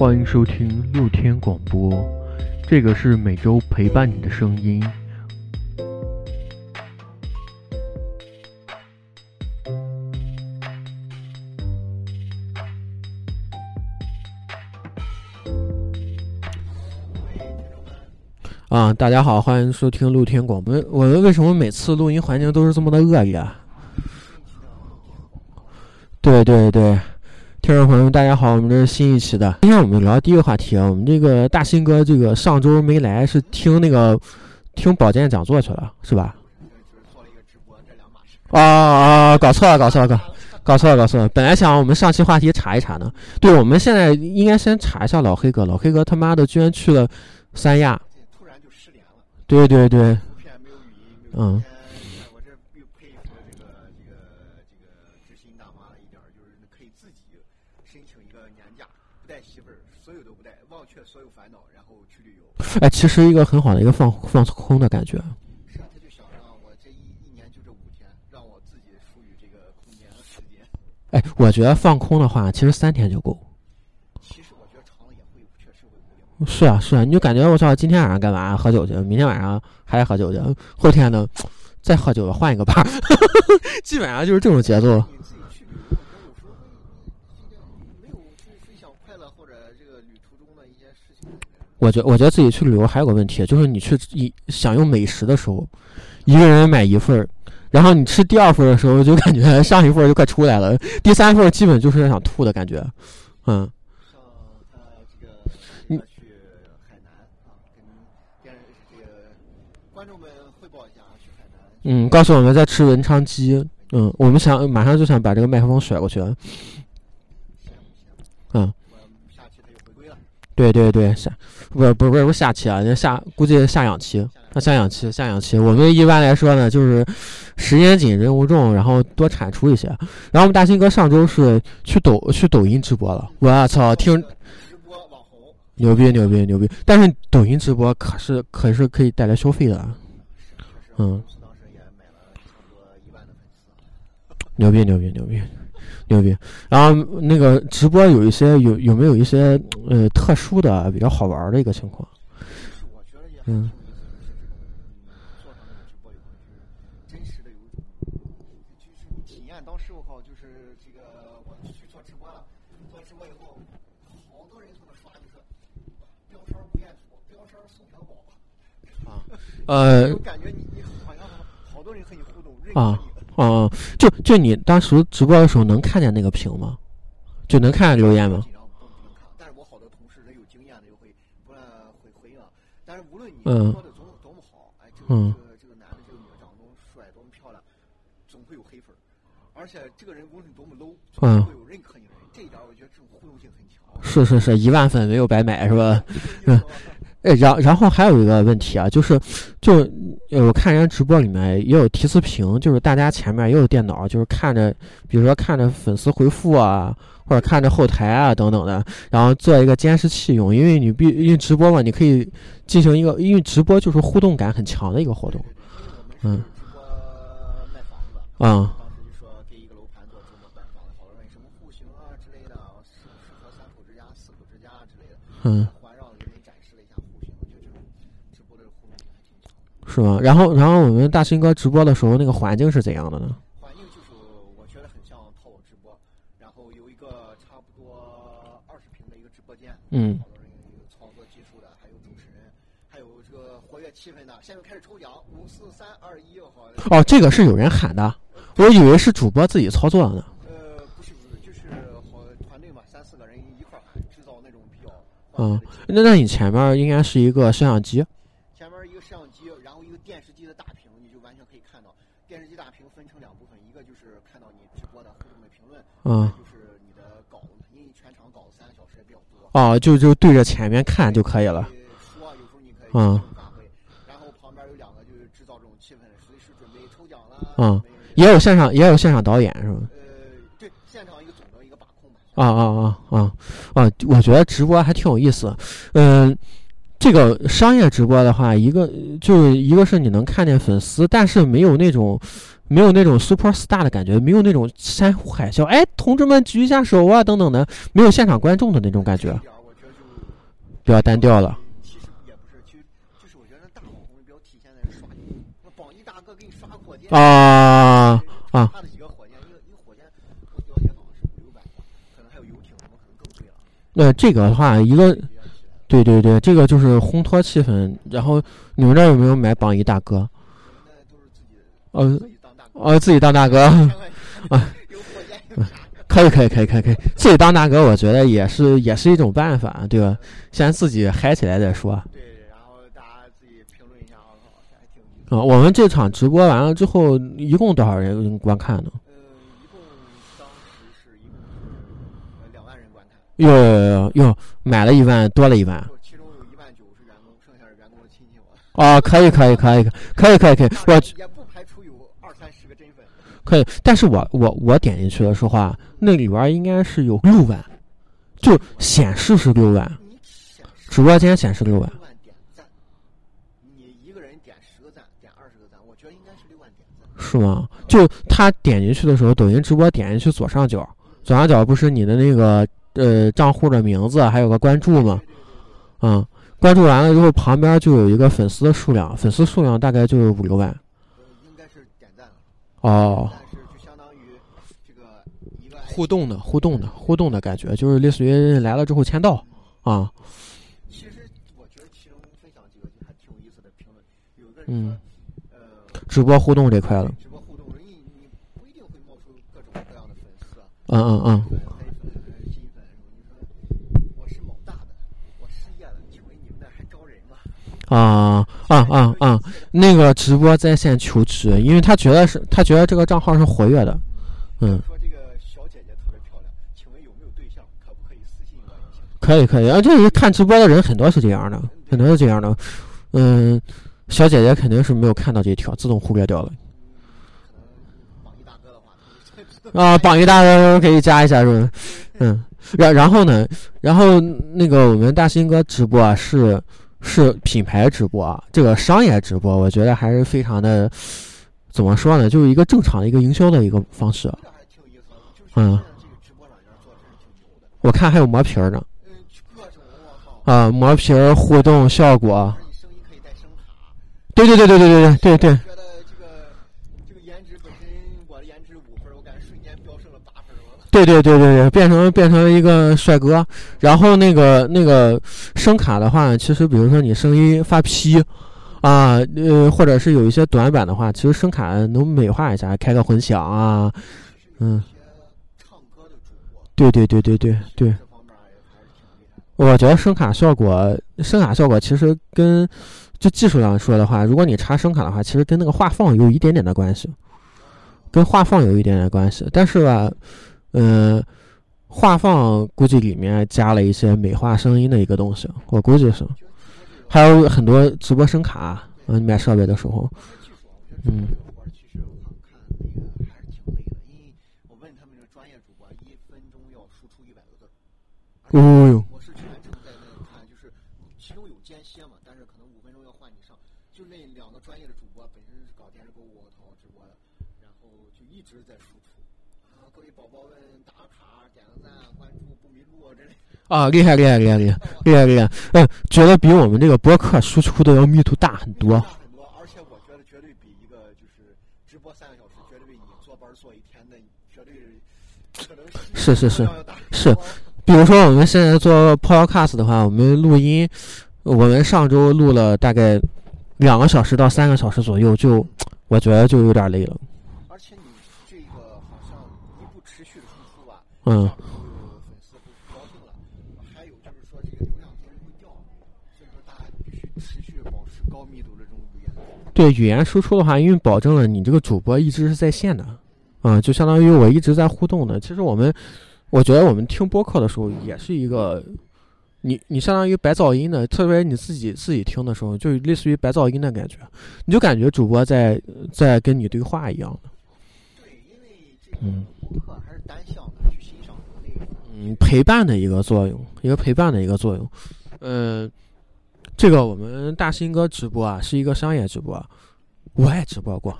欢迎收听露天广播，这个是每周陪伴你的声音。啊，大家好，欢迎收听露天广播。我们为什么每次录音环境都是这么的恶劣？对对对，听众朋友们，大家好，我们这是新一期的。今天我们聊第一个话题啊，我们这个大新哥这个上周没来，是听那个听保健讲座去了，是吧？啊啊，搞错了，搞错了，搞搞错了，搞错了。本来想我们上期话题查一查呢，对，我们现在应该先查一下老黑哥，老黑哥他妈的居然去了三亚。对对对，嗯。我这又佩服这个这个这个知心大妈的一点，就是可以自己申请一个年假，不带媳妇儿，所有都不带，忘却所有烦恼，然后去旅游。哎，其实一个很好的一个放放空的感觉。是啊，他就想让我这一一年就这五天，让我自己属于这个空间和时间。哎，我觉得放空的话，其实三天就够。是啊，是啊，你就感觉我操，今天晚上干嘛？喝酒去，明天晚上还喝酒去，后天呢，再喝酒换一个吧，基本上就是这种节奏。我觉我觉得自己去旅游还有个问题，就是你去一享用美食的时候，一个人买一份儿，然后你吃第二份的时候，就感觉 上一份就快出来了，第三份基本就是想吐的感觉，嗯。嗯，告诉我们在吃文昌鸡。嗯，我们想马上就想把这个麦克风甩过去。嗯。对对对，下不是不是不是下期啊，那下估计下两期，那下两期下两期。我们一般来说呢，就是时间紧任务重，然后多产出一些。然后我们大新哥上周是去抖去抖音直播了，我操，听牛逼牛逼牛逼！但是抖音直播可是可是可以带来消费的，嗯。牛逼牛逼牛逼牛逼！然后那个直播有一些有有没有一些呃特殊的比较好玩的一个情况？嗯。体验当时我靠，就是这个我去做直播了，做直播以后，好多人从那刷，就是标签不标签送小宝。啊，呃。感觉你你好像好多人和你互动，认哦，就就你当时直播的时候能看见那个屏吗？就能看见留言吗？但是我好多同事他有经验的就会不会回应。但是无论你说的多多么好，哎，这个这个男的这个女的长得多么帅多么漂亮，总会有黑粉。而且这个人无论多么 low，总会有认可你的人。这一点我觉得这种互动性很强。是是是，一万粉没有白买是吧？嗯。哎，然然后还有一个问题啊，就是，就我看人家直播里面也有提词屏，就是大家前面也有电脑，就是看着，比如说看着粉丝回复啊，或者看着后台啊等等的，然后做一个监视器用，因为你必因为直播嘛，你可以进行一个，因为直播就是互动感很强的一个活动，嗯，啊。嗯。是吗？然后，然后我们大新哥直播的时候，那个环境是怎样的呢？环境就是我觉得很像淘宝直播，然后有一个差不多二十平的一个直播间，嗯，好多人有操作技术的，还有主持人，还有这个活跃气氛的。现在开始抽奖，五四三二一，好。哦，这个是有人喊的，我以为是主播自己操作的呢。呃，不是不是，就是好团队嘛，三四个人一块儿制造那种比较。嗯，那那你前面应该是一个摄像机。嗯，就是你的稿子，因为全场稿子三个小时也比较多。哦，就就对着前面看就可以了。说有时候你可以嗯然后旁边有两个就是制造这种气氛，随时准备抽奖啦。嗯，也有现场也有现场导演是吧？呃，对，现场一个总的一个把控嘛。啊啊啊啊啊！我觉得直播还挺有意思。嗯，这个商业直播的话，一个就是一个是你能看见粉丝，但是没有那种。没有那种 super star 的感觉，没有那种山呼海啸，哎，同志们举一下手啊，等等的，没有现场观众的那种感觉。比较单调了。其实那这个的话，一个，对对对，这个就是烘托气氛。然后你们这有没有买榜一大哥？呃，呃，自己当大哥 啊。可以可以可以可以可以，自己当大哥，我觉得也是也是一种办法，对吧？先自己嗨起来再说。对，然后大家自己评论一下。啊，我们这场直播完了之后，一共多少人观看呢？呃，一共当时是一共是两万人观看。哟哟哟哟，买了一万，多了一万。其中有一万九是员工，剩下是员工的亲戚我。啊，可以可以可以可以可以可以，我也不排除有二三十个真粉。可以，但是我我我点进去的时候啊。那里边应该是有六万，就显示是六万，直播间显示六万。你一个人点十个赞，点二十个赞，我觉得应该是六万点赞。是吗？就他点进去的时候，抖音直播点进去左上角，左上角不是你的那个呃账户的名字，还有个关注嘛？嗯，关注完了之后，旁边就有一个粉丝的数量，粉丝数量大概就有五六万。应该是点赞了。哦。互动的互动的互动的感觉，就是类似于来了之后签到啊。其实我觉得其中分享几个还挺有意思的评论，有的人说，呃，直播互动这块了。直播互动，你你不一定会冒出各种各样的粉丝。嗯嗯嗯。新粉，你说我是某大的，我失业了，请问你们那还招人吗？啊啊啊啊！那个直播在线求职，因为他觉得是他觉得这个账号是活跃的，嗯。可以可以，啊，就是看直播的人很多是这样的，很多是这样的。嗯，小姐姐肯定是没有看到这条，自动忽略掉了。啊，榜一大哥可以加一下，是吧？嗯，然然后呢，然后那个我们大新哥直播啊，是是品牌直播啊，这个商业直播，我觉得还是非常的，怎么说呢？就是一个正常的一个营销的一个方式。嗯，我看还有磨皮呢。啊，磨皮儿互动效果。对对对对对对对对对。觉得这个这个颜值本身，我的颜值五分，我感觉瞬间飙升了八分对对对对对，变成变成了一个帅哥。然后那个那个声卡的话，其实比如说你声音发劈啊呃，或者是有一些短板的话，其实声卡能美化一下，开个混响啊，嗯。对对对对对对。我觉得声卡效果，声卡效果其实跟就技术上说的话，如果你插声卡的话，其实跟那个画放有一点点的关系，跟画放有一点点关系。但是吧，嗯，画放估计里面加了一些美化声音的一个东西，我估计是。还有很多直播声卡，嗯，买设备的时候，嗯。哦哟。我是全程在那看，就是其中有间歇嘛，但是可能五分钟要换你上，就那两个专业的主播本身是搞电视购物、淘宝直播的，然后就一直在输出哟。啊，厉害厉害厉害厉害厉害厉害！嗯，觉得比我们这个播客输出的要密度大很多。很多，而且我觉得绝对比一个就是直播三个小时，绝对比你坐班坐一天的绝对可能是是是是。比如说我们现在做 Podcast 的话，我们录音，我们上周录了大概两个小时到三个小时左右，就我觉得就有点累了。而且你这个好像一不持续的输出吧？嗯。对语言输出的话，因为保证了你这个主播一直是在线的，啊，就相当于我一直在互动的。其实我们，我觉得我们听播客的时候也是一个，你你相当于白噪音的，特别你自己自己听的时候，就类似于白噪音的感觉，你就感觉主播在在跟你对话一样的。对，因为这个播客还是单向。嗯，陪伴的一个作用，一个陪伴的一个作用，嗯。这个我们大新哥直播啊，是一个商业直播，我也直播过。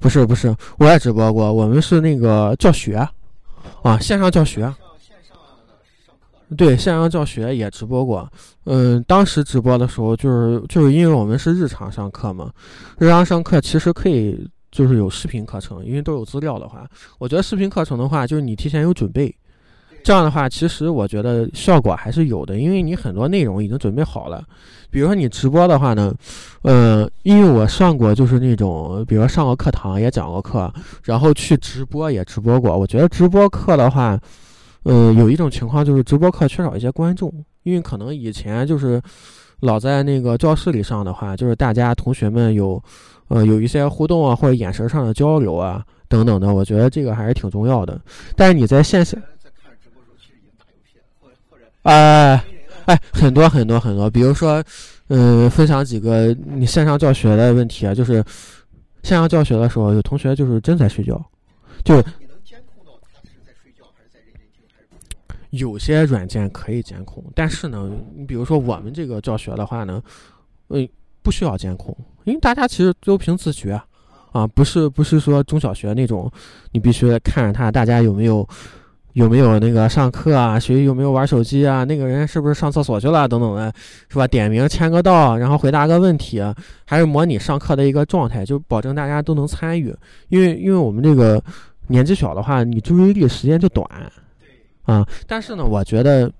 不是不是，我也直播过。我们是那个教学，啊，线上教学。对，线上教学也直播过。嗯，当时直播的时候，就是就是因为我们是日常上课嘛，日常上课其实可以就是有视频课程，因为都有资料的话，我觉得视频课程的话，就是你提前有准备，这样的话，其实我觉得效果还是有的，因为你很多内容已经准备好了。比如说你直播的话呢，呃，因为我上过就是那种，比如说上过课堂也讲过课，然后去直播也直播过。我觉得直播课的话，呃，有一种情况就是直播课缺少一些观众，因为可能以前就是老在那个教室里上的话，就是大家同学们有，呃，有一些互动啊，或者眼神上的交流啊等等的，我觉得这个还是挺重要的。但是你在线下，哎。哎，很多很多很多，比如说，嗯，分享几个你线上教学的问题啊，就是线上教学的时候，有同学就是真在睡觉，就有些软件可以监控，但是呢，你比如说我们这个教学的话呢，嗯，不需要监控，因为大家其实都凭自觉啊，不是不是说中小学那种，你必须看着他，大家有没有。有没有那个上课啊？谁有没有玩手机啊？那个人是不是上厕所去了？等等的，是吧？点名签个到，然后回答个问题，还是模拟上课的一个状态，就保证大家都能参与。因为因为我们这个年纪小的话，你注意力时间就短，啊。但是呢，我觉得，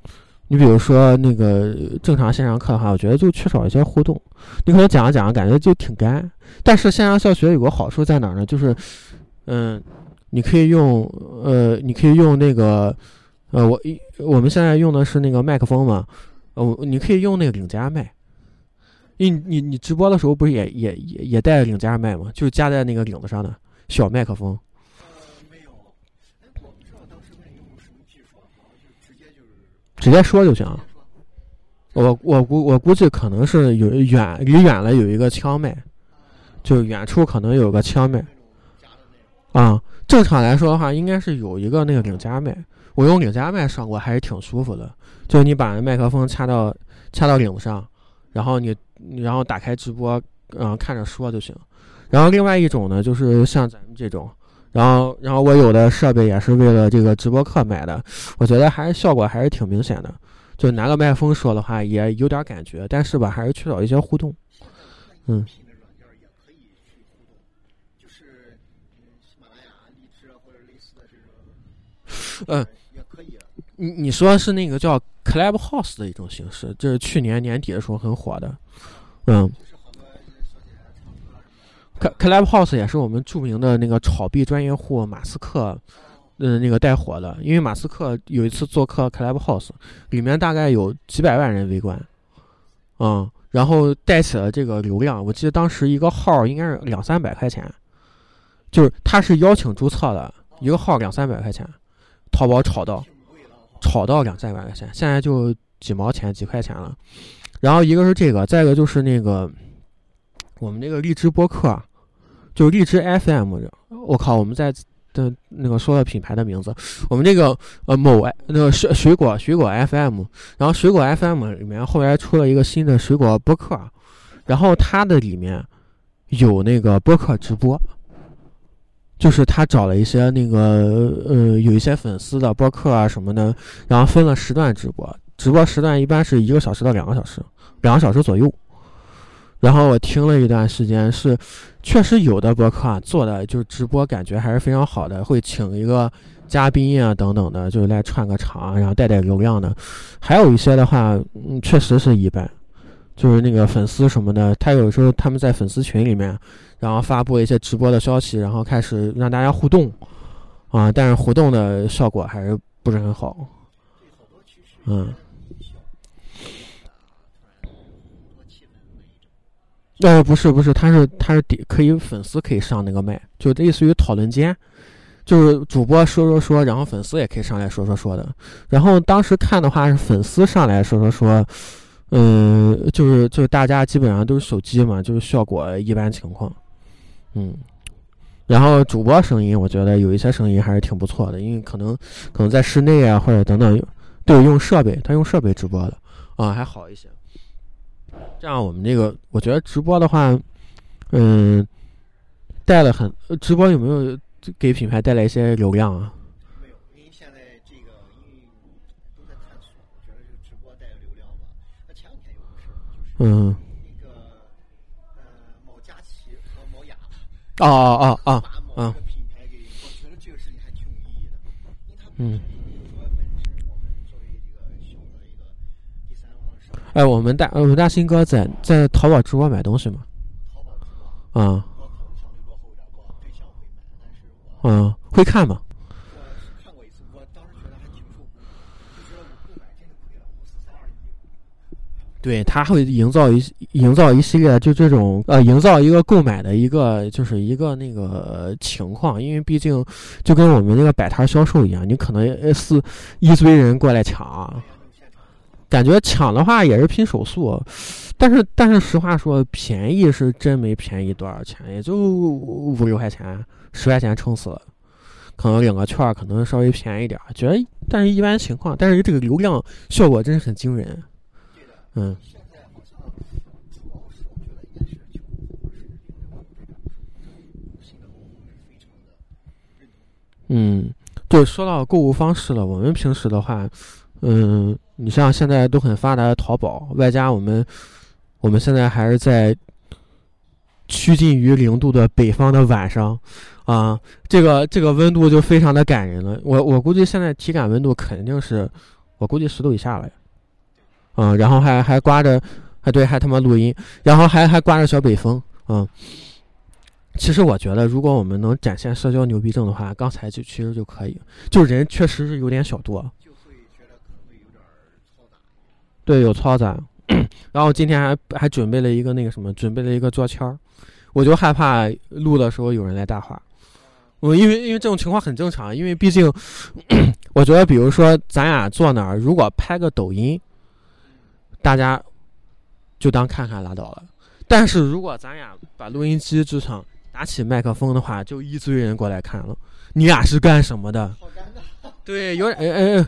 你比如说那个正常线上课的话，我觉得就缺少一些互动。你可能讲着讲着感觉就挺干。但是线上教学有个好处在哪儿呢？就是，嗯。你可以用，呃，你可以用那个，呃，我我们现在用的是那个麦克风嘛，呃，你可以用那个领夹麦，你你你直播的时候不是也也也也带领夹麦吗？就是夹在那个领子上的小麦克风。没有，我不知道当时用什么技术，就直接就是直接说就行。我我估我估计可能是有远离远了有一个枪麦，就远处可能有个枪麦。啊。正常来说的话，应该是有一个那个领夹麦。我用领夹麦上过，还是挺舒服的。就你把麦克风插到插到领子上，然后你然后打开直播，嗯，看着说就行。然后另外一种呢，就是像咱们这种，然后然后我有的设备也是为了这个直播课买的，我觉得还是效果还是挺明显的。就拿个麦克风说的话，也有点感觉，但是吧，还是缺少一些互动。嗯。嗯，也可以。你你说是那个叫 Clubhouse 的一种形式，这是去年年底的时候很火的。嗯，Clubhouse 也是我们著名的那个炒币专业户马斯克，嗯，那个带火的。因为马斯克有一次做客 Clubhouse，里面大概有几百万人围观，嗯，然后带起了这个流量。我记得当时一个号应该是两三百块钱，就是他是邀请注册的，一个号两三百块钱。淘宝炒到，炒到两三百块钱，现在就几毛钱、几块钱了。然后一个是这个，再一个就是那个我们那个荔枝播客，就荔枝 FM。我靠，我们在的那个说的品牌的名字，我们这个呃某那个水水果水果 FM，然后水果 FM 里面后来出了一个新的水果播客，然后它的里面有那个播客直播。就是他找了一些那个呃有一些粉丝的播客啊什么的，然后分了时段直播，直播时段一般是一个小时到两个小时，两个小时左右。然后我听了一段时间，是确实有的博客啊做的就是直播，感觉还是非常好的，会请一个嘉宾啊等等的，就是来串个场，然后带带流量的。还有一些的话，嗯，确实是一般，就是那个粉丝什么的，他有时候他们在粉丝群里面。然后发布一些直播的消息，然后开始让大家互动，啊，但是互动的效果还是不是很好，嗯。呃，不是不是，他是他是可以粉丝可以上那个麦，就类似于讨论间，就是主播说说说，然后粉丝也可以上来说说说的。然后当时看的话是粉丝上来说说说。嗯，就是就是大家基本上都是手机嘛，就是效果一般情况。嗯，然后主播声音，我觉得有一些声音还是挺不错的，因为可能可能在室内啊或者等等，对，用设备，他用设备直播的啊还好一些。这样我们这个，我觉得直播的话，嗯，带了很，直播有没有给品牌带来一些流量啊？没有，因为现在这个都在探索，觉得直播带流量。那前两天有个事儿，就是那个呃某佳琪和某雅，哦哦哦哦，把某个品牌给，我觉得这个事情还挺有意义的，因为他嗯。哎，我们大我们大新哥在在淘宝直播买东西吗？淘宝直播。啊。我可能相对落后一点，我对象会买，但是我。嗯，会看吗？对他会营造一营造一系列就这种呃营造一个购买的一个就是一个那个情况，因为毕竟就跟我们那个摆摊销售一样，你可能是一堆人过来抢，感觉抢的话也是拼手速，但是但是实话说，便宜是真没便宜多少钱，也就五六块钱，十块钱撑死了，可能领个券可能稍微便宜点，觉得但是一般情况，但是这个流量效果真是很惊人。嗯。嗯，就说到购物方式了。我们平时的话，嗯，你像现在都很发达的淘宝，外加我们，我们现在还是在趋近于零度的北方的晚上，啊，这个这个温度就非常的感人了。我我估计现在体感温度肯定是，我估计十度以下了。嗯，然后还还刮着，还对，还他妈录音，然后还还刮着小北风，嗯。其实我觉得，如果我们能展现社交牛逼症的话，刚才就其实就可以，就人确实是有点小多，就会觉得可能会有点嘈杂。对，有嘈杂。然后今天还还准备了一个那个什么，准备了一个桌签儿，我就害怕录的时候有人来搭话。我因为因为这种情况很正常，因为毕竟我觉得，比如说咱俩坐那儿，如果拍个抖音。大家就当看看拉倒了，但是如果咱俩把录音机支上，拿起麦克风的话，就一堆人过来看了。你俩是干什么的？对，有点，嗯嗯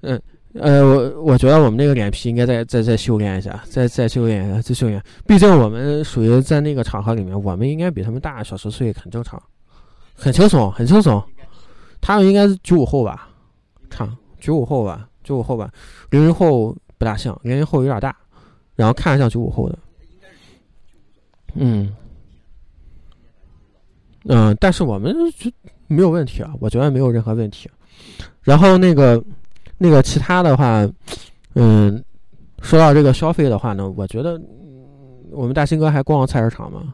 嗯呃，我我觉得我们那个脸皮应该再再再修炼一下，再再修炼一下，再修炼。毕竟我们属于在那个场合里面，我们应该比他们大小十岁，很正常，很轻松，很轻松。他们应该是九五后吧？看九五后吧，九五后吧，零零后。不大像，零零后有点大，然后看着像九五后的，嗯，嗯，但是我们就没有问题啊，我觉得没有任何问题。然后那个那个其他的话，嗯，说到这个消费的话呢，我觉得我们大新哥还逛菜市场吗？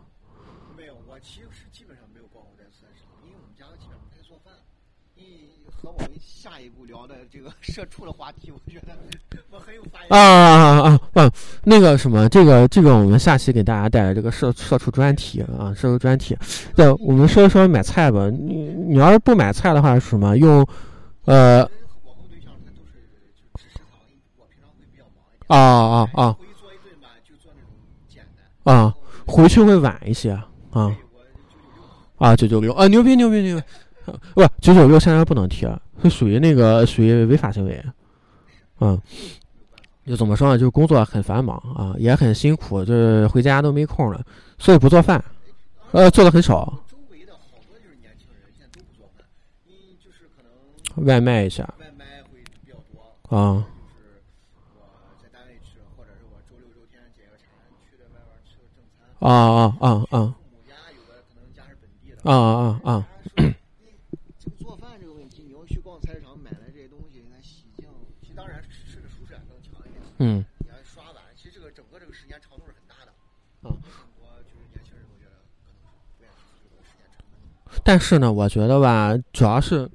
没有，我其实基本上没有逛过菜市场，因为我们家基本上不太做饭。一和我们下一步聊的这个社畜的话题，我觉得我很有发言。啊啊啊啊！那个什么，这个这个，我们下期给大家带来这个社社畜专题啊，社畜专题。对，我们说一说买菜吧。你你要是不买菜的话，是什么用？呃。啊啊啊！啊，回去会晚一些啊。啊，九九六啊，牛逼牛逼牛逼！不，九九六现在不能提了，是属于那个属于违法行为。嗯。就怎么说呢？就是工作很繁忙啊，也很辛苦，就是回家都没空了，所以不做饭，呃，做的很少。外卖一下。外卖会比较多啊。就是我在单位吃，或者是我周六周天解个馋，去在外边吃个正餐。啊啊啊啊！父母家有的可能家是本地的。啊啊啊！这个 做饭这个问题，你要去逛菜市场买来这些东西，你看洗净，其实当然吃的舒适感更强一点。嗯，你要刷碗，其实这个整个这个时间长度是很大的。啊，我就是年轻人，我觉得可能不愿意付出这个时间成本。但是呢，我觉得吧，主要是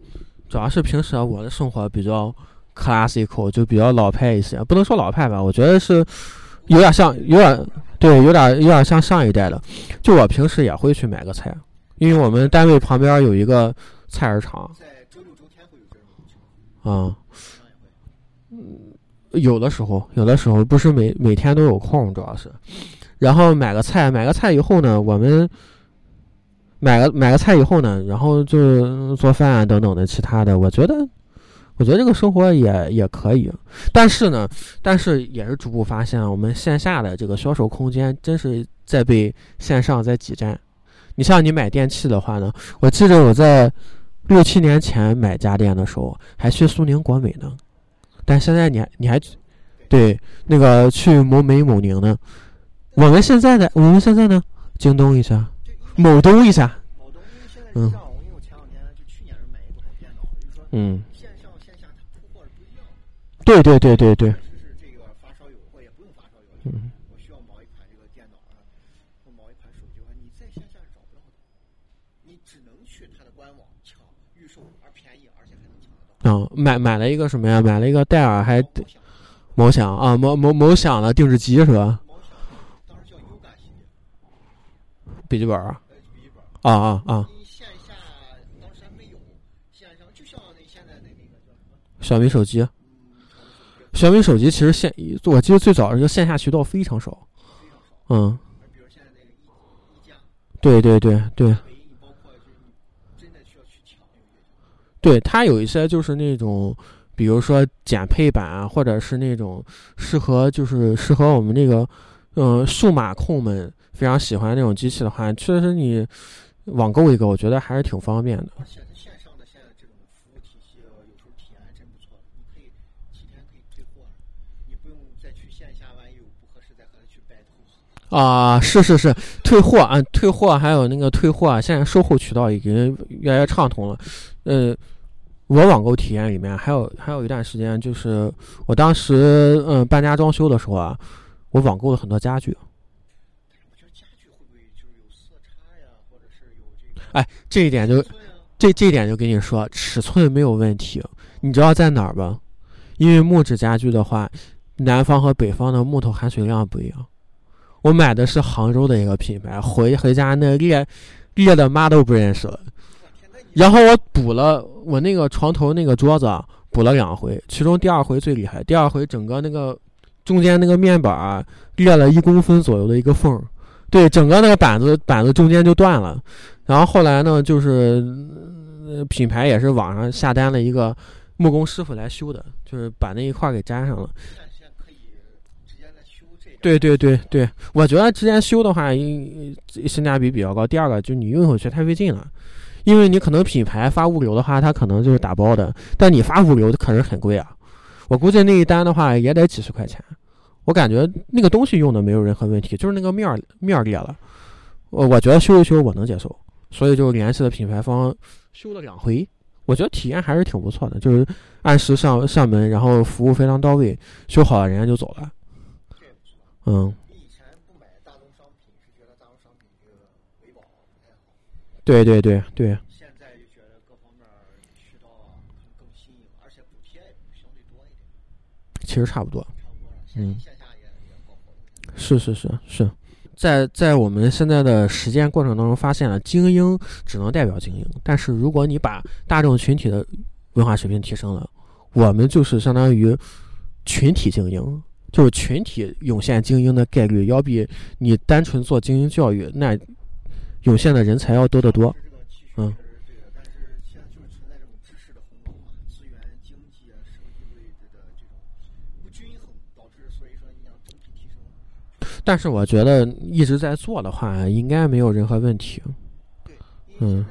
主要是平时我的生活比较 classical，就比较老派一些，不能说老派吧，我觉得是有点像，有点对，有点有点像上一代的。就我平时也会去买个菜，因为我们单位旁边有一个菜市场。在周六周天会有这种情况。啊。嗯。有的时候，有的时候不是每每天都有空，主要是，然后买个菜，买个菜以后呢，我们买个买个菜以后呢，然后就做饭啊等等的其他的，我觉得，我觉得这个生活也也可以，但是呢，但是也是逐步发现，我们线下的这个销售空间真是在被线上在挤占。你像你买电器的话呢，我记得我在六七年前买家电的时候，还去苏宁国美呢。但现在你还你还，对那个去某美某宁呢，我们现在的我们现在呢，京东一下，某东一下，某东，现在是这样，因为我前两天就去年是买一部电脑，就说，嗯，对对对对对。是是这个发烧友或也不用发烧友，嗯，我需要某一款这个电脑啊，或某一款手机你在线下找不到的，你只能去它的官网抢预售，而便宜，而且还能抢得到。嗯，买买了一个什么呀？买了一个戴尔还。某享啊，某某某享的定制机是吧？当时叫优感系列，笔记本啊。笔记本。啊啊啊！线下当时还没有，线上就像那现在那那个叫什么？小米手机。小米手机其实线，我记得最早这个线下渠道非常少。嗯。对对对对。对，它有一些就是那种。比如说减配版啊，或者是那种适合就是适合我们那个，嗯，数码控们非常喜欢那种机器的话，确实你网购一个，我觉得还是挺方便的。而且线上的现在这种服务体系，有时候体验还真不错。你可以几天可以退货，你不用再去线下，万一有不合适再和他去拜托。啊，是是是，退货啊，退货还有那个退货啊，现在售后渠道已经越来越畅通了，呃。我网购体验里面还有还有一段时间，就是我当时嗯搬家装修的时候啊，我网购了很多家具。我觉得家具会不会就是有色差呀，或者是有这个？哎，这一点就这这一点就跟你说，尺寸没有问题。你知道在哪儿吧？因为木质家具的话，南方和北方的木头含水量不一样。我买的是杭州的一个品牌，回回家那裂裂的妈都不认识了。然后我补了我那个床头那个桌子，补了两回，其中第二回最厉害。第二回整个那个中间那个面板裂了一公分左右的一个缝，对，整个那个板子板子中间就断了。然后后来呢，就是品牌也是网上下单了一个木工师傅来修的，就是把那一块给粘上了。对对对对，我觉得直接修的话，性价比比较高。第二个就你运回去太费劲了。因为你可能品牌发物流的话，它可能就是打包的，但你发物流可是很贵啊。我估计那一单的话也得几十块钱。我感觉那个东西用的没有任何问题，就是那个面儿面儿裂了。我我觉得修一修我能接受，所以就联系了品牌方修了两回。我觉得体验还是挺不错的，就是按时上上门，然后服务非常到位，修好了人家就走了。嗯。对对对对。现在就觉得各方面渠道啊更新颖，而且补贴也相对多一点。其实差不多。差不多。嗯。线下也也高是是是是，在在我们现在的实践过程当中，发现了精英只能代表精英，但是如果你把大众群体的文化水平提升了，我们就是相当于群体精英，就是群体涌现精英的概率要比你单纯做精英教育那。涌现的人才要多得多，嗯。但是现在就是存在这种知识的鸿沟，资源、经济啊、社会地位的这种不均衡，导致所以说你要整体提升。但是我觉得一直在做的话，应该没有任何问题。对，嗯。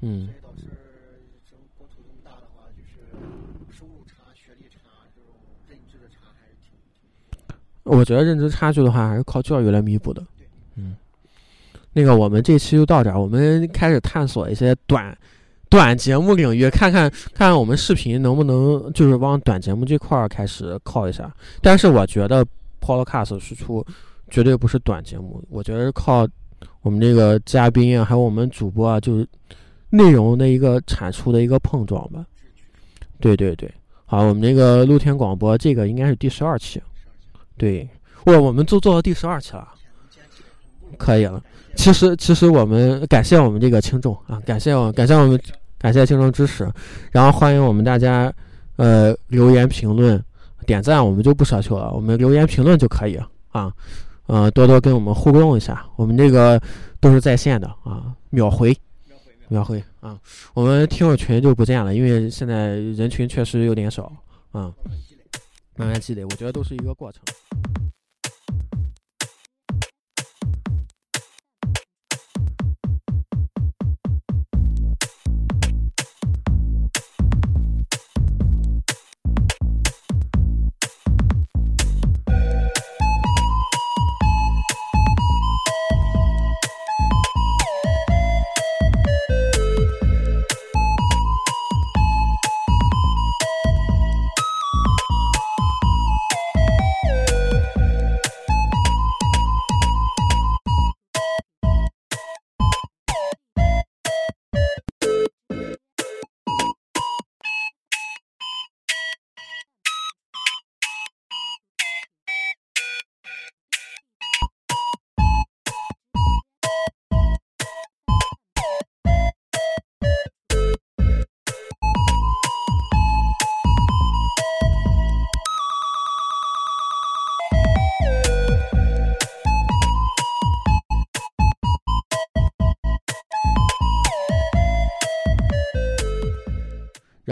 嗯。导致整国土这么大的话，就是收入差、学历差，这种认知的差还是挺挺。我觉得认知差距的话，还是靠教育来弥补的。嗯，那个，我们这期就到这儿。我们开始探索一些短短节目领域，看看看看我们视频能不能就是往短节目这块儿开始靠一下。但是我觉得 Podcast 输出绝对不是短节目，我觉得是靠我们这个嘉宾啊，还有我们主播啊，就是内容的一个产出的一个碰撞吧。对对对，好，我们这个露天广播这个应该是第十二期，对，哇，我们都做到第十二期了。可以了。其实，其实我们感谢我们这个听众啊，感谢我，感谢我们，感谢听众支持。然后欢迎我们大家，呃，留言评论、点赞，我们就不奢求了，我们留言评论就可以啊。呃，多多跟我们互动一下，我们这个都是在线的啊，秒回，秒回啊。我们听友群就不见了，因为现在人群确实有点少啊。慢慢积累，我觉得都是一个过程。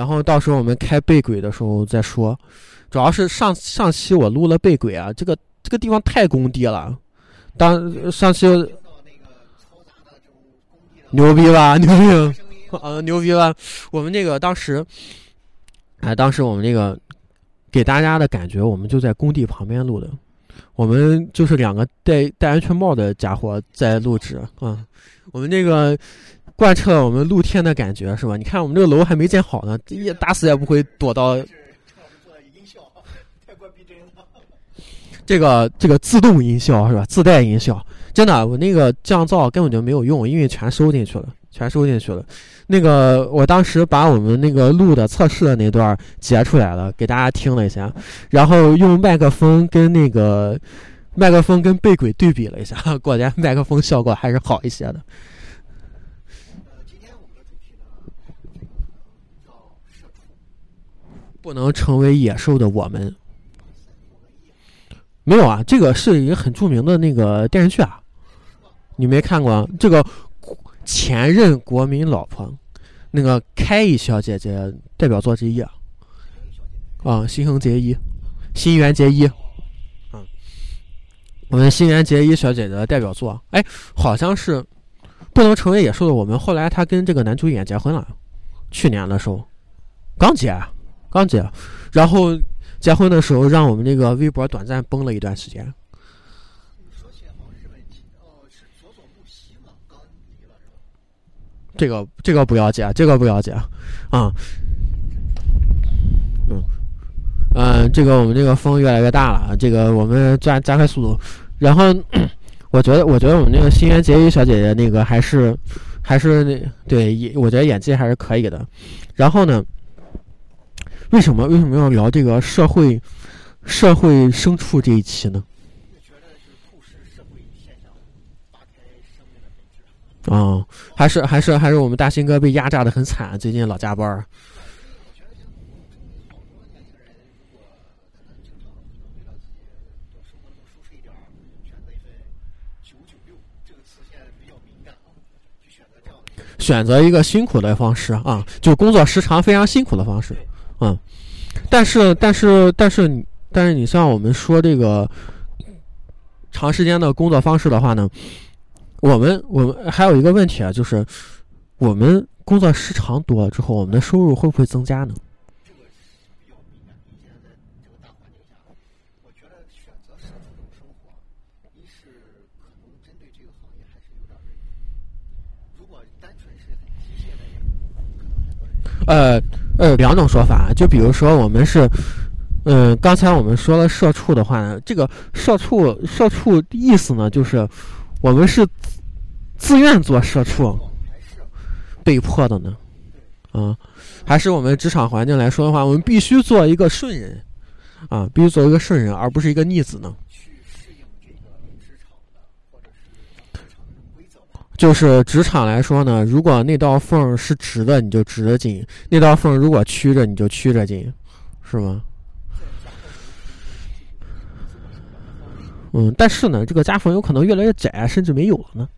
然后到时候我们开背轨的时候再说。主要是上上期我录了背轨啊，这个这个地方太工地了。当上期牛逼吧，牛逼，啊牛逼吧！我们那个当时，哎，当时我们那个给大家的感觉，我们就在工地旁边录的。我们就是两个戴戴安全帽的家伙在录制啊。我们那个贯彻了我们露天的感觉，是吧？你看我们这个楼还没建好呢，也打死也不会躲到。这个这个自动音效是吧？自带音效，真的，我那个降噪根本就没有用，因为全收进去了，全收进去了。那个我当时把我们那个录的测试的那段截出来了，给大家听了一下，然后用麦克风跟那个麦克风跟背轨对比了一下，果然麦克风效果还是好一些的。不能成为野兽的我们。没有啊，这个是一个很著名的那个电视剧啊，你没看过？这个前任国民老婆，那个开一小姐姐代表作之一啊，啊，新垣结衣，新垣结衣，嗯，我们新垣结衣小姐姐的代表作，哎，好像是不能成为野兽的我们。后来她跟这个男主演结婚了，去年的时候刚结，啊刚结，然后。结婚的时候，让我们那个微博短暂崩了一段时间。这个这个不要紧，这个不要紧啊。嗯嗯，这个我们这个风越来越大了，这个我们加加快速度。然后，我觉得我觉得我们那个新垣结衣小姐姐那个还是还是那对，我觉得演技还是可以的。然后呢？为什么为什么要聊这个社会社会牲畜这一期呢？啊，还是还是还是我们大新哥被压榨的很惨，最近老加班儿。选择一个辛苦的方式啊，就工作时长非常辛苦的方式。嗯，但是但是但是你，但是你像我们说这个长时间的工作方式的话呢，我们我们还有一个问题啊，就是我们工作时长多了之后，我们的收入会不会增加呢？这个是比较敏感的。你的这个大环境下，我觉得选择社这种生活，一是可能针对这个行业还是有点问题。如果单纯是很机械的呃。呃，两种说法，就比如说我们是，嗯，刚才我们说了社畜的话呢，这个社畜社畜意思呢，就是我们是自愿做社畜，被迫的呢？啊，还是我们职场环境来说的话，我们必须做一个顺人，啊，必须做一个顺人，而不是一个逆子呢？就是职场来说呢，如果那道缝是直的，你就直着进；那道缝如果曲着，你就曲着进，是吗？嗯，但是呢，这个夹缝有可能越来越窄，甚至没有了呢。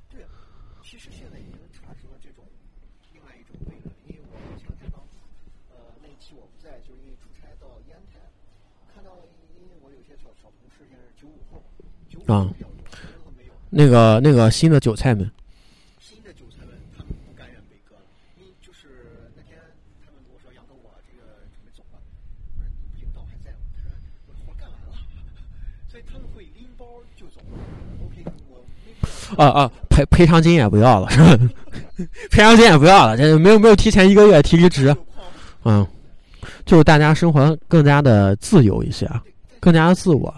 啊，那个那个新的韭菜们。啊啊，赔赔偿金也不要了，是吧？赔偿金也不要了，这没有没有提前一个月提离职，嗯，就是大家生活更加的自由一些，更加的自我。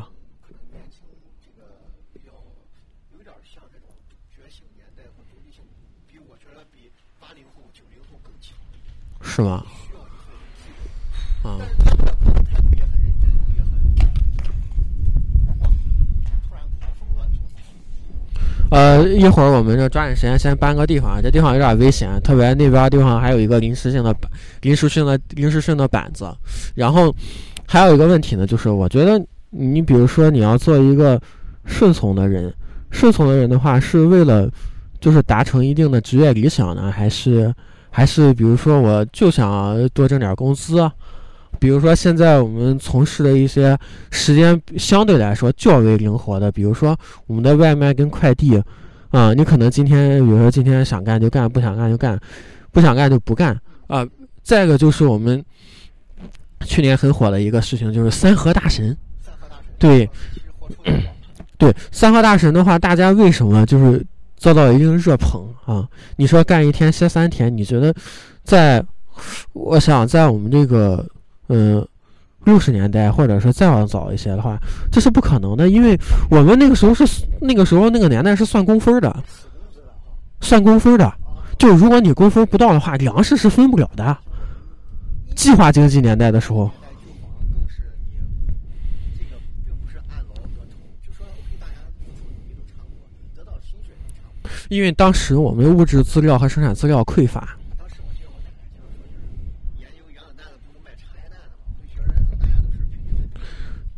是吗？啊。呃，一会儿我们就抓紧时间先搬个地方，这地方有点危险，特别那边地方还有一个临时性的板，临时性的临时性的板子。然后还有一个问题呢，就是我觉得你比如说你要做一个顺从的人，顺从的人的话是为了就是达成一定的职业理想呢，还是还是比如说我就想多挣点工资？比如说现在我们从事的一些时间相对来说较为灵活的，比如说我们的外卖跟快递，啊，你可能今天比如说今天想干就干，不想干就干，不想干就不干啊。再一个就是我们去年很火的一个事情，就是三和大神。对，对，三和大神的话，大家为什么就是遭到一定热捧啊？你说干一天歇三天，你觉得在？我想在我们这个。嗯，六十年代，或者是再往早一些的话，这是不可能的，因为我们那个时候是那个时候那个年代是算工分的，算工分的，就如果你工分不到的话，粮食是分不了的。计划经济年代的时候，因为当时我们物质资料和生产资料匮乏。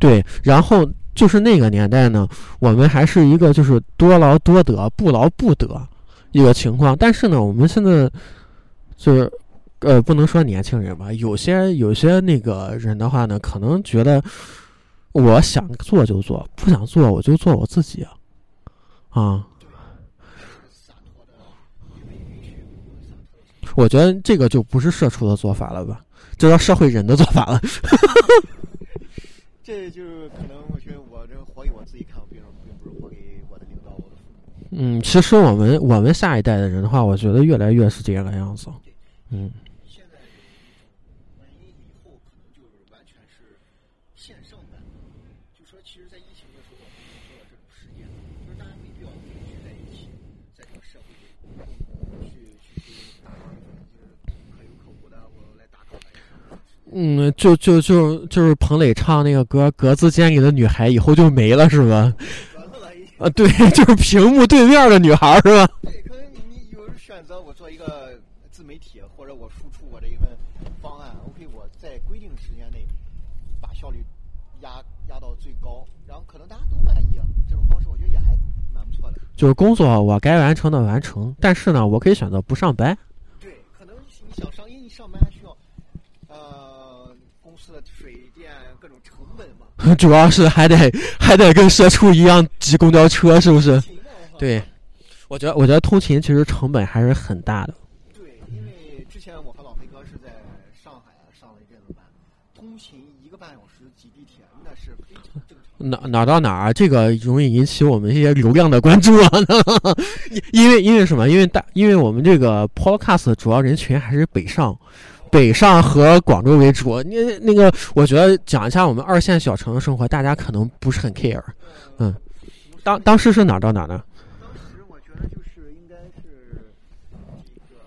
对，然后就是那个年代呢，我们还是一个就是多劳多得，不劳不得一个情况。但是呢，我们现在就是，呃，不能说年轻人吧，有些有些那个人的话呢，可能觉得我想做就做，不想做我就做我自己啊。我觉得这个就不是社畜的做法了吧，这叫社会人的做法了。这就是可能，我觉得我这活给我自己看，并并不是活给我的领导、我。嗯，其实我们我们下一代的人的话，我觉得越来越是这个样子。嗯。嗯，就就就就是彭磊唱那个歌《格子间里的女孩》，以后就没了是吧？啊，对，就是屏幕对面的女孩是吧？对，可能你有选择，我做一个自媒体，或者我输出我的一份方案，OK，我在规定时间内把效率压压到最高，然后可能大家都满意，这种方式我觉得也还蛮不错的。就是工作我该完成的完成，但是呢，我可以选择不上班。对，可能你想上，因为你上班还需要，呃。水电各种成本嘛，主要是还得还得跟社畜一样挤公交车，是不是？对，我觉得我觉得通勤其实成本还是很大的。对，因为之前我和老飞哥是在上海上了一阵子班，通勤一个半小时挤地铁，那是非常正常。哪哪到哪儿，这个容易引起我们一些流量的关注啊！因为因为什么？因为大因为我们这个 Podcast 主要人群还是北上。北上和广州为主，你那个，我觉得讲一下我们二线小城的生活，大家可能不是很 care。嗯，当当时是哪到哪呢？当时我觉得就是应该是这个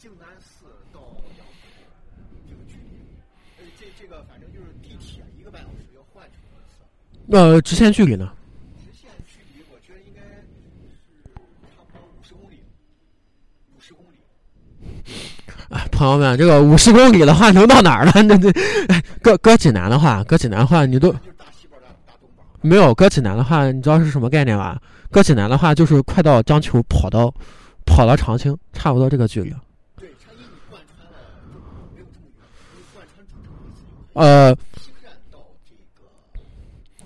静安寺到阳浦这个距离，呃，这这个反正就是地铁一个半小时要换乘一次。呃，直线距离呢？哎，朋友们，这个五十公里的话能到哪儿呢？那这，搁搁济南的话，搁济南的话，你都没有搁济南的话，你知道是什么概念吧？搁济南的话，就是快到章丘，跑到跑到长青，差不多这个距离。呃，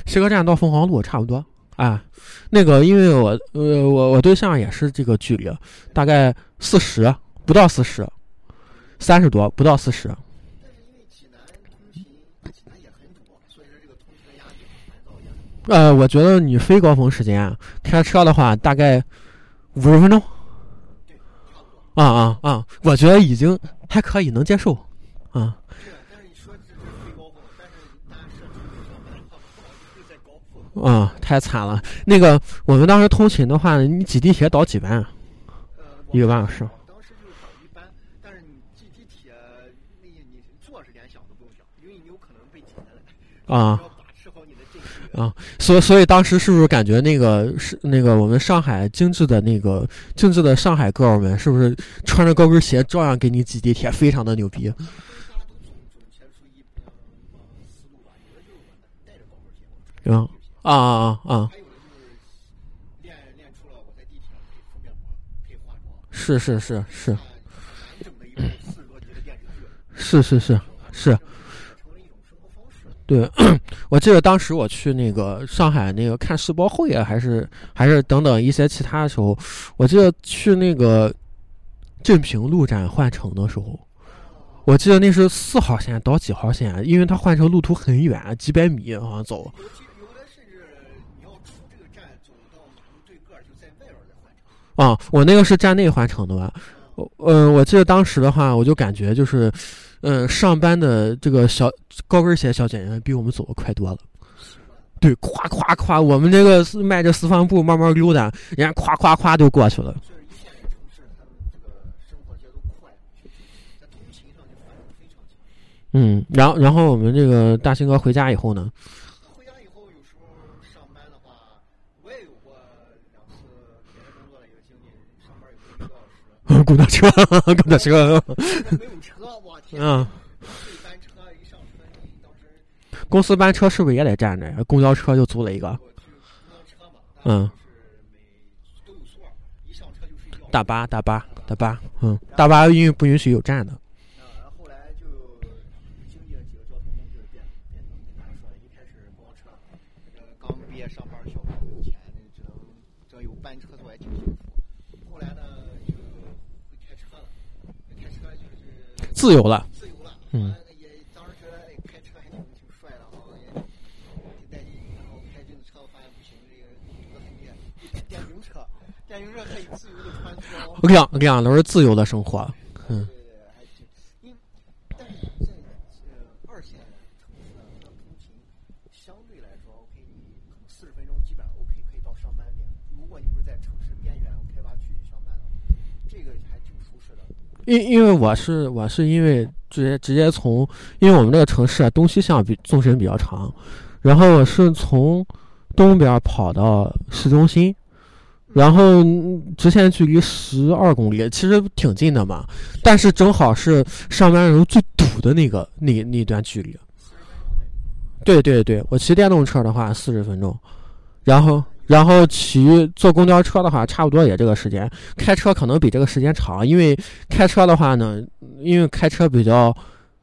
西客站到凤凰路差不多。啊，那个，因为我呃，我我对象也是这个距离，大概四十不到四十。三十多，不到四十。呃，我觉得你非高峰时间开车的话，大概五十分钟。啊啊啊！我觉得已经还可以，能接受。啊。啊，太惨了。那个，我们当时通勤的话，你挤地铁倒几班？一个半小时。啊，啊，所所以当时是不是感觉那个是那个我们上海精致的那个精致的上海哥们是不是穿着高跟鞋照样给你挤地铁，非常的牛逼？啊啊啊啊！是是是是。是是是是。对，我记得当时我去那个上海那个看世博会啊，还是还是等等一些其他的时候，我记得去那个镇平路站换乘的时候，我记得那是四号线到几号线，因为它换乘路途很远，几百米好像走。啊，我那个是站内换乘的吧？我嗯，我记得当时的话，我就感觉就是。嗯，上班的这个小高跟鞋小姐姐比我们走的快多了。对，夸夸夸，我们这个迈着四方步慢慢溜达，人家夸夸夸就过去了。嗯，然后然后我们这个大兴哥回家以后呢？回家以后，有时候上班的话，我也有过两次别的工作的一个经历，上班有一个多小时。公交车，公交车。没有车。嗯，公司班车是不是也得站着呀？公交车就租了一个。嗯。大巴，大巴，大巴，嗯，大巴因为不允许有站的。电瓶车可以自由的穿梭。两两都是自由的生活，嗯。对对，还挺。因但是在呃二线城市呢，通勤相对来说，OK，你可能四十分钟基本上 OK 可以到上班点。如果你不是在城市边缘开发区上班的，这个还挺舒适的。因因为我是我是因为。直接直接从，因为我们这个城市啊，东西向比纵深比较长，然后我是从东边跑到市中心，然后直线距离十二公里，其实挺近的嘛。但是正好是上班时候最堵的那个那那段距离。对对对，我骑电动车的话四十分钟，然后然后骑坐公交车的话差不多也这个时间，开车可能比这个时间长，因为开车的话呢。因为开车比较，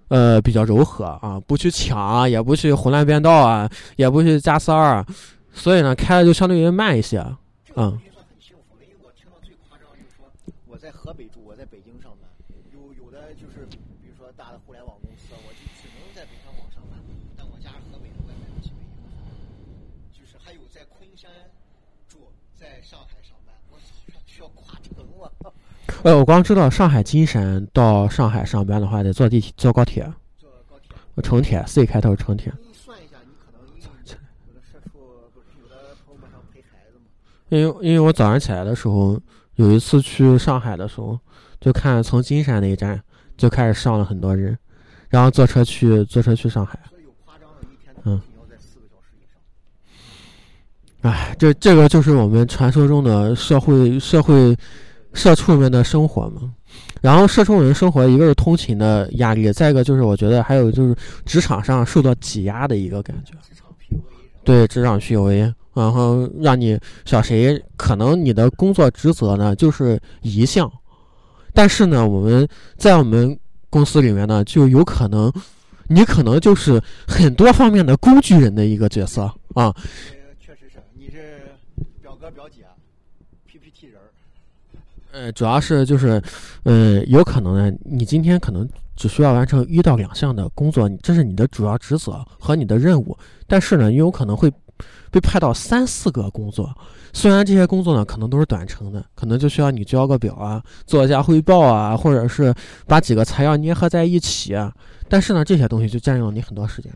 呃，比较柔和啊，不去抢，也不去胡乱变道啊，也不去加塞儿，所以呢，开的就相对于慢一些，嗯。我在河北住，我在北京上班，有有的就是，比如说大的互联网公司，我就只能在北上广上班，但我家是河北的，我也买不起北京房。就是还有在昆山住，在上海上班，我需要跨城了。呃，我光知道上海金山到上海上班的话，得坐地铁、坐高铁。坐高铁。城铁，C 开头城铁。算一下，你可能有的社畜不是有的朋友晚上陪孩子吗？因为因为我早上起来的时候，有一次去上海的时候，就看从金山那一站就开始上了很多人，然后坐车去坐车去上海。嗯。哎，这这个就是我们传说中的社会社会。社畜们的生活嘛，然后社畜人生活，一个是通勤的压力，再一个就是我觉得还有就是职场上受到挤压的一个感觉。对，职场 PUA，然后让你小谁可能你的工作职责呢就是一项，但是呢我们在我们公司里面呢就有可能，你可能就是很多方面的工具人的一个角色啊。确实是，你是表哥表姐。呃，主要是就是，呃，有可能呢，你今天可能只需要完成一到两项的工作，这是你的主要职责和你的任务。但是呢，你有可能会被派到三四个工作，虽然这些工作呢可能都是短程的，可能就需要你交个表啊，做一下汇报啊，或者是把几个材料捏合在一起啊。但是呢，这些东西就占用了你很多时间。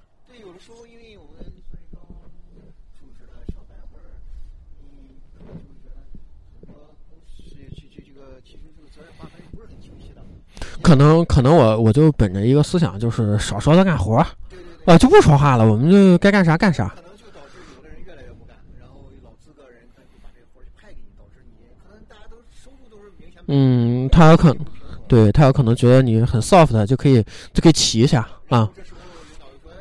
可能可能我我就本着一个思想，就是少说他干活儿，啊就不说话了，我们就该干啥干啥。可能就导致有的人越来越不干，然后老资格人把这个活儿就派给你，导致你可能大家都收入都是明显。嗯，他有可能，对他有可能觉得你很 soft，就可以就可以骑一下啊。这时候领导就说：“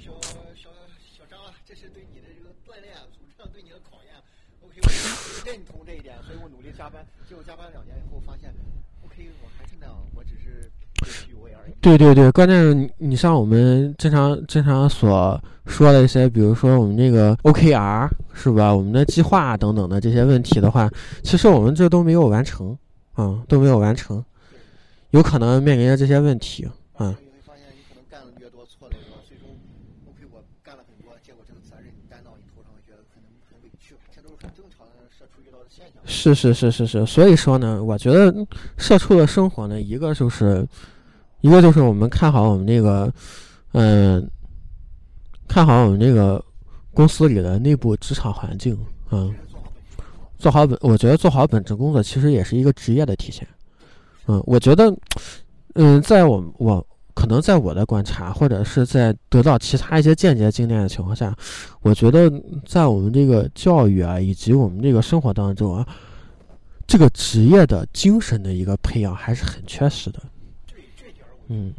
小小小张啊，这是对你的这个锻炼，组织上对你的考验。OK，我认同这一点，所以我努力加班。结果加班两年以后发现。” OK，我还是那样，我只是对对对，关键是你你像我们经常经常所说的一些，比如说我们这个 OKR 是吧？我们的计划等等的这些问题的话，其实我们这都没有完成，啊，都没有完成，有可能面临着这些问题，啊。你会发现，你可能干的越多错的多，最终 OK 我干了很多，结果这个责任担到你头上，觉得可能很委屈，这都是很正常的社畜遇到的现象。是是是是是，所以说呢，我觉得社畜的生活呢，一个就是。一个就是我们看好我们这个，嗯，看好我们这个公司里的内部职场环境，嗯，做好本，我觉得做好本职工作其实也是一个职业的体现，嗯，我觉得，嗯，在我我可能在我的观察，或者是在得到其他一些间接经验的情况下，我觉得在我们这个教育啊，以及我们这个生活当中啊，这个职业的精神的一个培养还是很缺失的。嗯。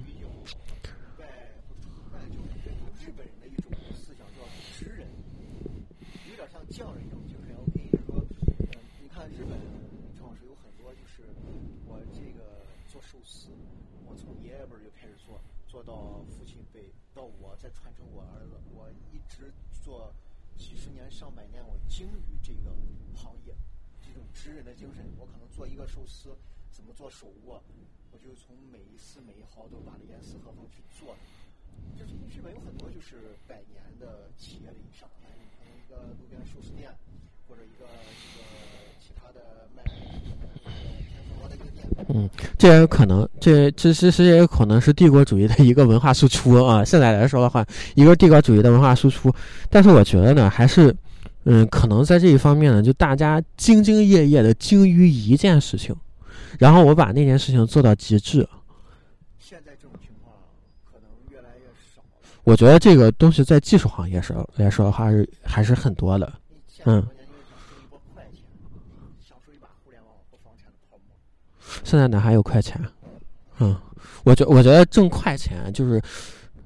在在就是日本人的一种思想叫职人，有点像匠人一种精神。我跟你说，嗯，你看日本正好是有很多，就是我这个做寿司，我从爷爷辈就开始做，做到父亲辈，到我再传承我儿子，我一直做几十年、上百年，我精于这个行业。这种职人的精神，我可能做一个寿司，怎么做手握。我就从每一丝每一毫都把严丝合缝去做的，就是日本有很多就是百年的企业的以上，可能一个路边寿司店，或者一个这个其他的卖。嗯，这也有可能，这这其实也有可能是帝国主义的一个文化输出啊。现在来说的话，一个帝国主义的文化输出，但是我觉得呢，还是嗯，可能在这一方面呢，就大家兢兢业业的精于一件事情。然后我把那件事情做到极致。现在这种情况可能越来越少。我觉得这个东西在技术行业上来说的话是还是很多的。嗯。现在哪还有快钱？嗯，我觉我觉得挣快钱就是，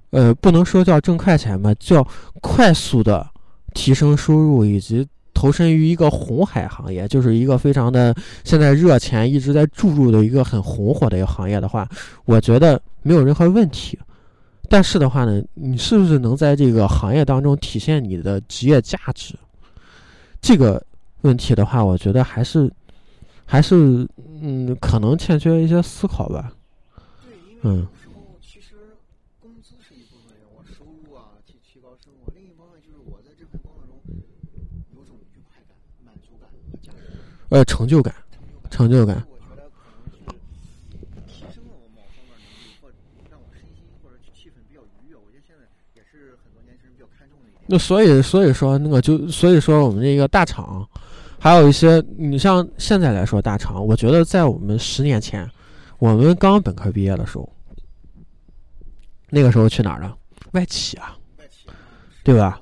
呃，不能说叫挣快钱吧，叫快速的提升收入以及。投身于一个红海行业，就是一个非常的现在热钱一直在注入的一个很红火的一个行业的话，我觉得没有任何问题。但是的话呢，你是不是能在这个行业当中体现你的职业价值？这个问题的话，我觉得还是还是嗯，可能欠缺一些思考吧。嗯。呃，成就感，成就感。那所以，所以说那个就，所以说我们这个大厂，还有一些，你像现在来说大厂，我觉得在我们十年前，我们刚本科毕业的时候，那个时候去哪儿了？外企啊，对吧？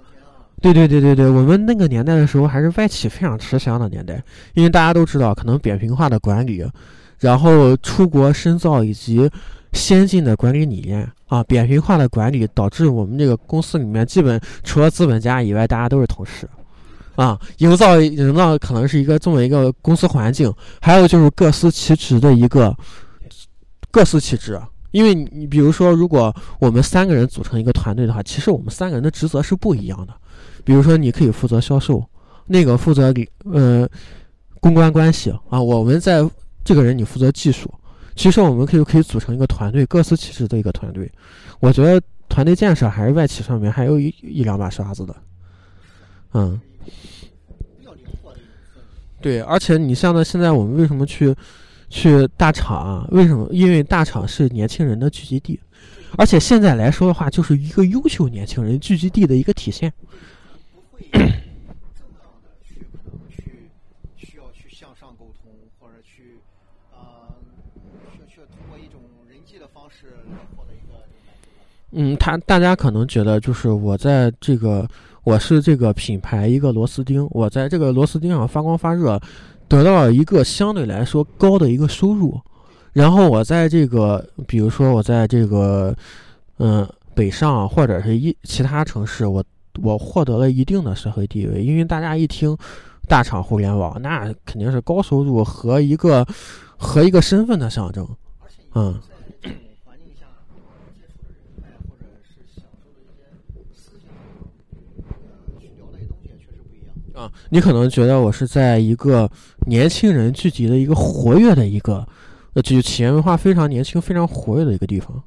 对对对对对，我们那个年代的时候还是外企非常吃香的年代，因为大家都知道，可能扁平化的管理，然后出国深造以及先进的管理理念啊，扁平化的管理导致我们这个公司里面基本除了资本家以外，大家都是同事，啊，营造营造可能是一个这么一个公司环境，还有就是各司其职的一个各司其职，因为你比如说，如果我们三个人组成一个团队的话，其实我们三个人的职责是不一样的。比如说，你可以负责销售，那个负责给呃公关关系啊。我们在这个人你负责技术，其实我们可以可以组成一个团队，各司其职的一个团队。我觉得团队建设还是外企上面还有一一两把刷子的，嗯。对，而且你像呢，现在我们为什么去去大厂啊？为什么？因为大厂是年轻人的聚集地，而且现在来说的话，就是一个优秀年轻人聚集地的一个体现。正当的去可能去需要去向上沟通，或者去啊，需需要通过一种人际的方式来获得一个嗯，他大家可能觉得就是我在这个我是这个品牌一个螺丝钉，我在这个螺丝钉上发光发热，得到了一个相对来说高的一个收入，然后我在这个比如说我在这个嗯北上或者是一其他城市我。我获得了一定的社会地位因为大家一听大厂互联网那肯定是高收入和一个和一个身份的象征嗯。环境下接触的人或者是享受的一些思想聊的一些东西确实不一样啊你可能觉得我是在一个年轻人聚集的一个活跃的一个呃就企业文化非常年轻非常活跃的一个地方。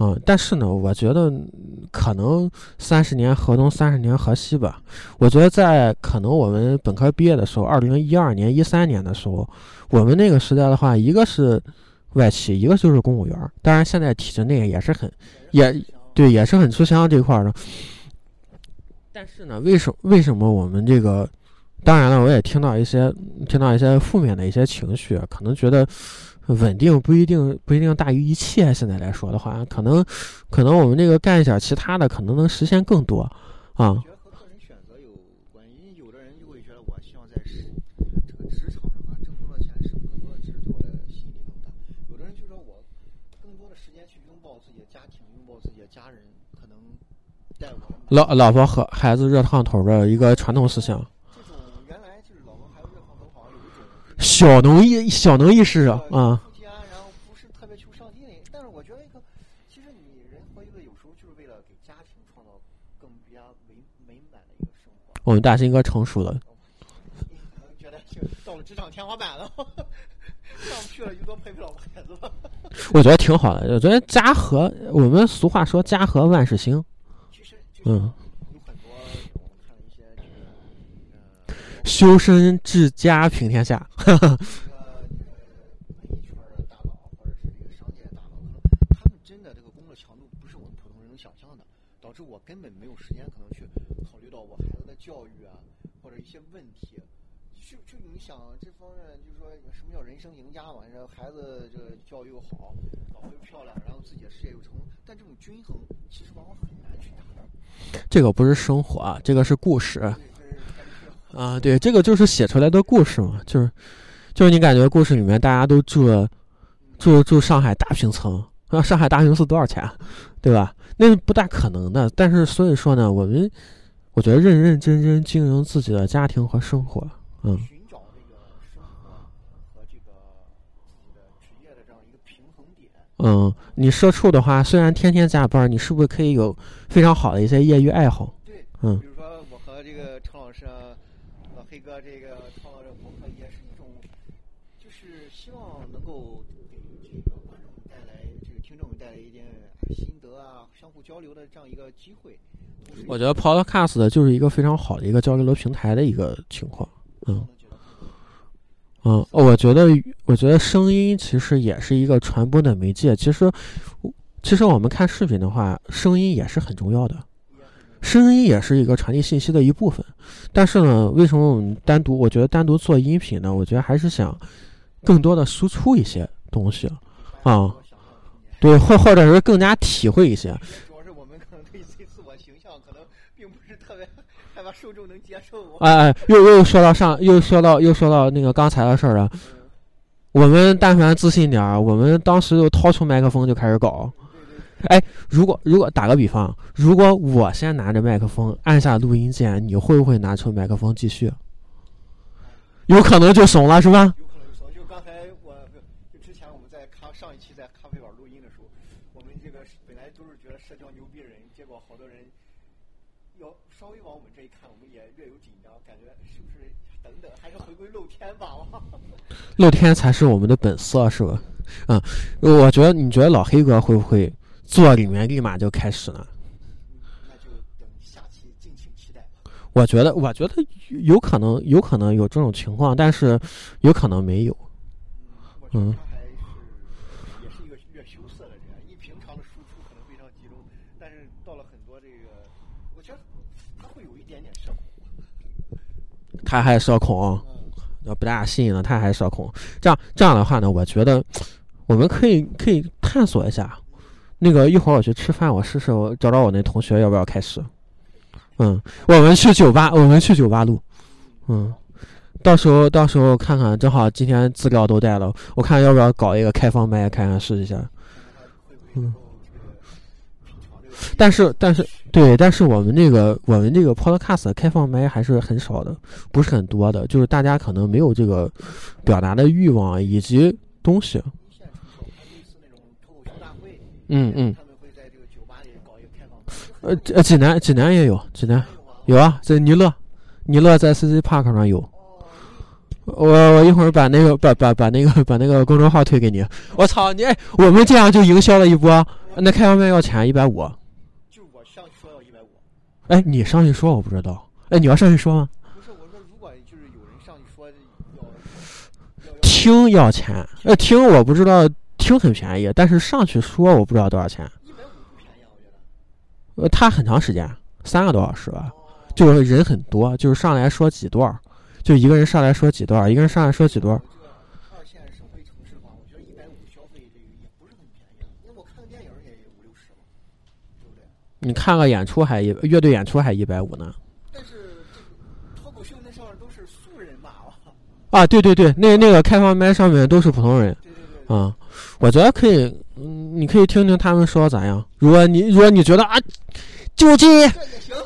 嗯，但是呢，我觉得可能三十年河东，三十年河西吧。我觉得在可能我们本科毕业的时候，二零一二年、一三年的时候，我们那个时代的话，一个是外企，一个就是公务员。当然，现在体制内也是很，也对，也是很吃香这块的。但是呢，为什为什么我们这个？当然了，我也听到一些听到一些负面的一些情绪，可能觉得。稳定不一定不一定大于一切。现在来说的话，可能可能我们这个干一点其他的，可能能实现更多啊。和个人选择有关系。有的人就会觉得，我希望在这个职场上啊挣更多钱，升更多的职，对我的吸引力更大。有的人就说我更多的时间去拥抱自己的家庭，拥抱自己的家人，可能带我老老婆和孩子热炕头的一个传统思想。小农意小农意识啊，啊。然后不是特别求上进，但是我觉得一个，其实你人活一个，有时候就是为了给家庭创造更比较美美满的一个生活。我们大兴哥成熟了。可能觉得就到了职场天花板了，上不去了，就多陪陪老婆孩子吧。我觉得挺好的，我觉得家和我们俗话说家和万事兴。嗯。修身治家平天下。哈哈。文艺圈的大佬或者是这个商界大佬，他们真的这个工作强度不是我们普通人能想象的，导致我根本没有时间可能去考虑到我孩子的教育啊，或者一些问题。就就你想这方面，就是说什么叫人生赢家嘛？这孩子这个教育又好，老婆又漂亮，然后自己的事业又成功，但这种均衡其实往往很难去达到。这个不是生活啊，这个是故事。啊，对，这个就是写出来的故事嘛，就是，就是你感觉故事里面大家都住，住住上海大平层，啊，上海大平层多少钱，对吧？那是不大可能的。但是所以说呢，我们我觉得认认真真经营自己的家庭和生活，嗯。寻找这个生活和这个自己的职业的这样一个平衡点。嗯，你社畜的话，虽然天天加班，你是不是可以有非常好的一些业余爱好？对，嗯。这个创造这个博客也是一种，就是希望能够给这个观众带来，这个听众带来一点心得啊，相互交流的这样一个机会。我觉得 Podcast 就是一个非常好的一个交流的平台的一个情况。嗯，嗯，我觉得，我觉得声音其实也是一个传播的媒介。其实，其实我们看视频的话，声音也是很重要的。声音也是一个传递信息的一部分，但是呢，为什么我们单独？我觉得单独做音频呢？我觉得还是想更多的输出一些东西啊，对，或或者是更加体会一些。主要是我们可能对自自我形象可能并不是特别害怕受众能接受。哎哎，又又说到上，又说到又说到那个刚才的事儿了。我们但凡自信点儿，我们当时就掏出麦克风就开始搞。哎，如果如果打个比方，如果我先拿着麦克风按下录音键，你会不会拿出麦克风继续？有可能就怂了，是吧？有可能就怂。就刚才我，就之前我们在咖上一期在咖啡馆录音的时候，我们这个本来都是觉得社交牛逼人，结果好多人要稍微往我们这一看，我们也略有紧张，感觉是不是等等，还是回归露天吧？露天才是我们的本色，是吧？嗯，我觉得你觉得老黑哥会不会？坐里面立马就开始了，那就等下期敬请期待。我觉得，我觉得有可能，有可能有这种情况，但是有可能没有。嗯，他还是也是一个略羞涩的人。你平常的输出可能非常集中，但是到了很多这个，我觉得他会有一点点社恐。他还社恐，要不大信了，他还社恐。这样这样的话呢，我觉得我们可以可以探索一下。那个一会儿我去吃饭，我试试我找找我那同学要不要开始。嗯，我们去酒吧，我们去酒吧录。嗯，到时候到时候看看，正好今天资料都带了，我看要不要搞一个开放麦，看看试一下。嗯。但是但是对，但是我们这个我们这个 Podcast 开放麦还是很少的，不是很多的，就是大家可能没有这个表达的欲望以及东西。嗯嗯，他们会在这个酒吧里搞一个开放呃，济南济南也有，济南有啊，在尼乐，尼乐在 CC Park 上有。我我一会儿把那个把把把那个把那个公众号推给你。我操你！我们这样就营销了一波。那开方麦要钱一百五。就我上去说要一百五。哎，你上去说我不知道。哎，你要上去说吗？不是，我说如果就是有人上去说要听要钱，呃，听我不知道，听很便宜，但是上去说我不知道多少钱。一百五不便宜，我觉得。呃，他很长时间，三个多小时吧，就是人很多，就是上来说几段。就一个人上来说几段，一个人上来说几段。二线省会城市的话，我觉得一百五消费这个也不是很便宜。因为我看个电影也五六十了，对不对？你看个演出还一乐队演出还一百五呢。但是脱口秀那上面都是素人吧。啊，对对对，那那个开放麦上面都是普通人。啊，我觉得可以，嗯，你可以听听他们说咋样。如果你如果你觉得啊。就这，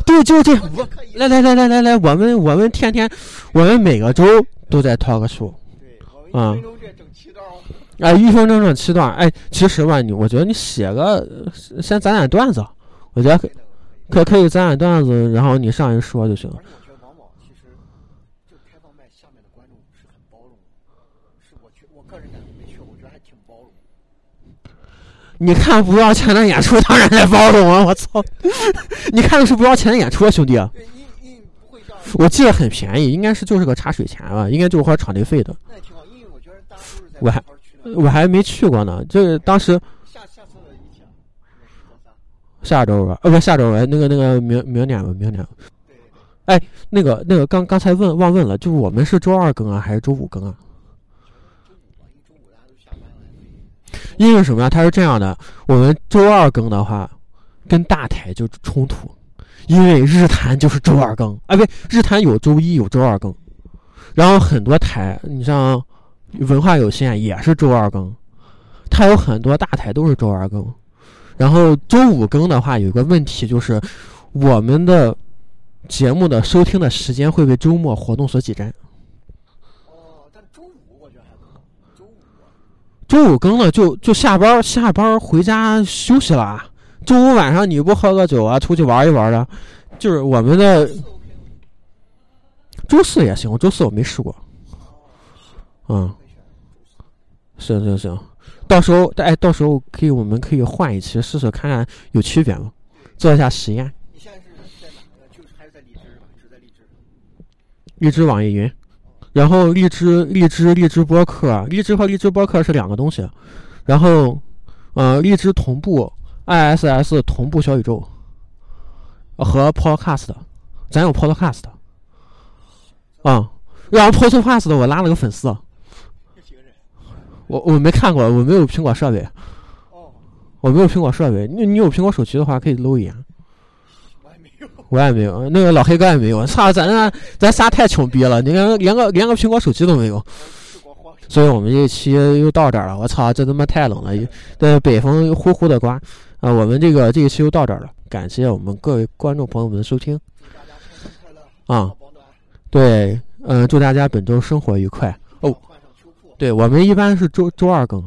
对，就这。我来来来来来来，我们我们天天，我们每个周都在 talk show。对，啊。一分钟整七段。哎，一分钟整七段。哎，其实吧，你我觉得你写个先攒点段子，我觉得可可可以攒点段子，然后你上去说就行。而且我觉得往往其实就开放麦下面的观众是很包容的，是我去我个人感觉没去，我觉得还挺包容。你看不要钱的演出，当然得包容啊！我操，你看的是不要钱的演出啊，兄弟。我记得很便宜，应该是就是个茶水钱吧，应该就是花场地费的。那挺好，因为我觉得大家都是在我还我还没去过呢，就是当时。下下次一起。下周吧，呃，不，下周吧，那个那个明明年吧，明年。哎，那个那个刚刚才问忘问了，就是我们是周二更啊，还是周五更啊？因为什么？呀？它是这样的，我们周二更的话，跟大台就冲突，因为日坛就是周二更，啊，不对，日坛有周一有周二更，然后很多台，你像文化有限也是周二更，它有很多大台都是周二更，然后周五更的话，有个问题就是我们的节目的收听的时间会被周末活动所挤占。周五更了，就就下班下班回家休息了。周五晚上你不喝个酒啊，出去玩一玩的，就是我们的。周四也行，周四我没试过。嗯，行行行，到时候哎，到时候可以，我们可以换一期试试看看有区别吗？做一下实验。你现在是在哪个？就是还是在荔枝吧？只在荔枝。荔枝网易云。然后荔枝、荔枝、荔枝播客，荔枝和荔枝播客是两个东西。然后，呃，荔枝同步，ISS 同步小宇宙和 Podcast，咱有 Podcast。啊，然后 Podcast 我拉了个粉丝。我我没看过，我没有苹果设备。哦。我没有苹果设备，你你有苹果手机的话可以搂一眼。我也没有，那个老黑哥也没有。操，咱咱咱仨太穷逼了，你连连个连个苹果手机都没有。所以我们这期又到这儿了。我操，这他妈太冷了，这北风呼呼的刮。啊，我们这个这一期又到这儿了，感谢我们各位观众朋友们的收听。啊，对，嗯，祝大家本周生活愉快。哦，对我们一般是周周二更。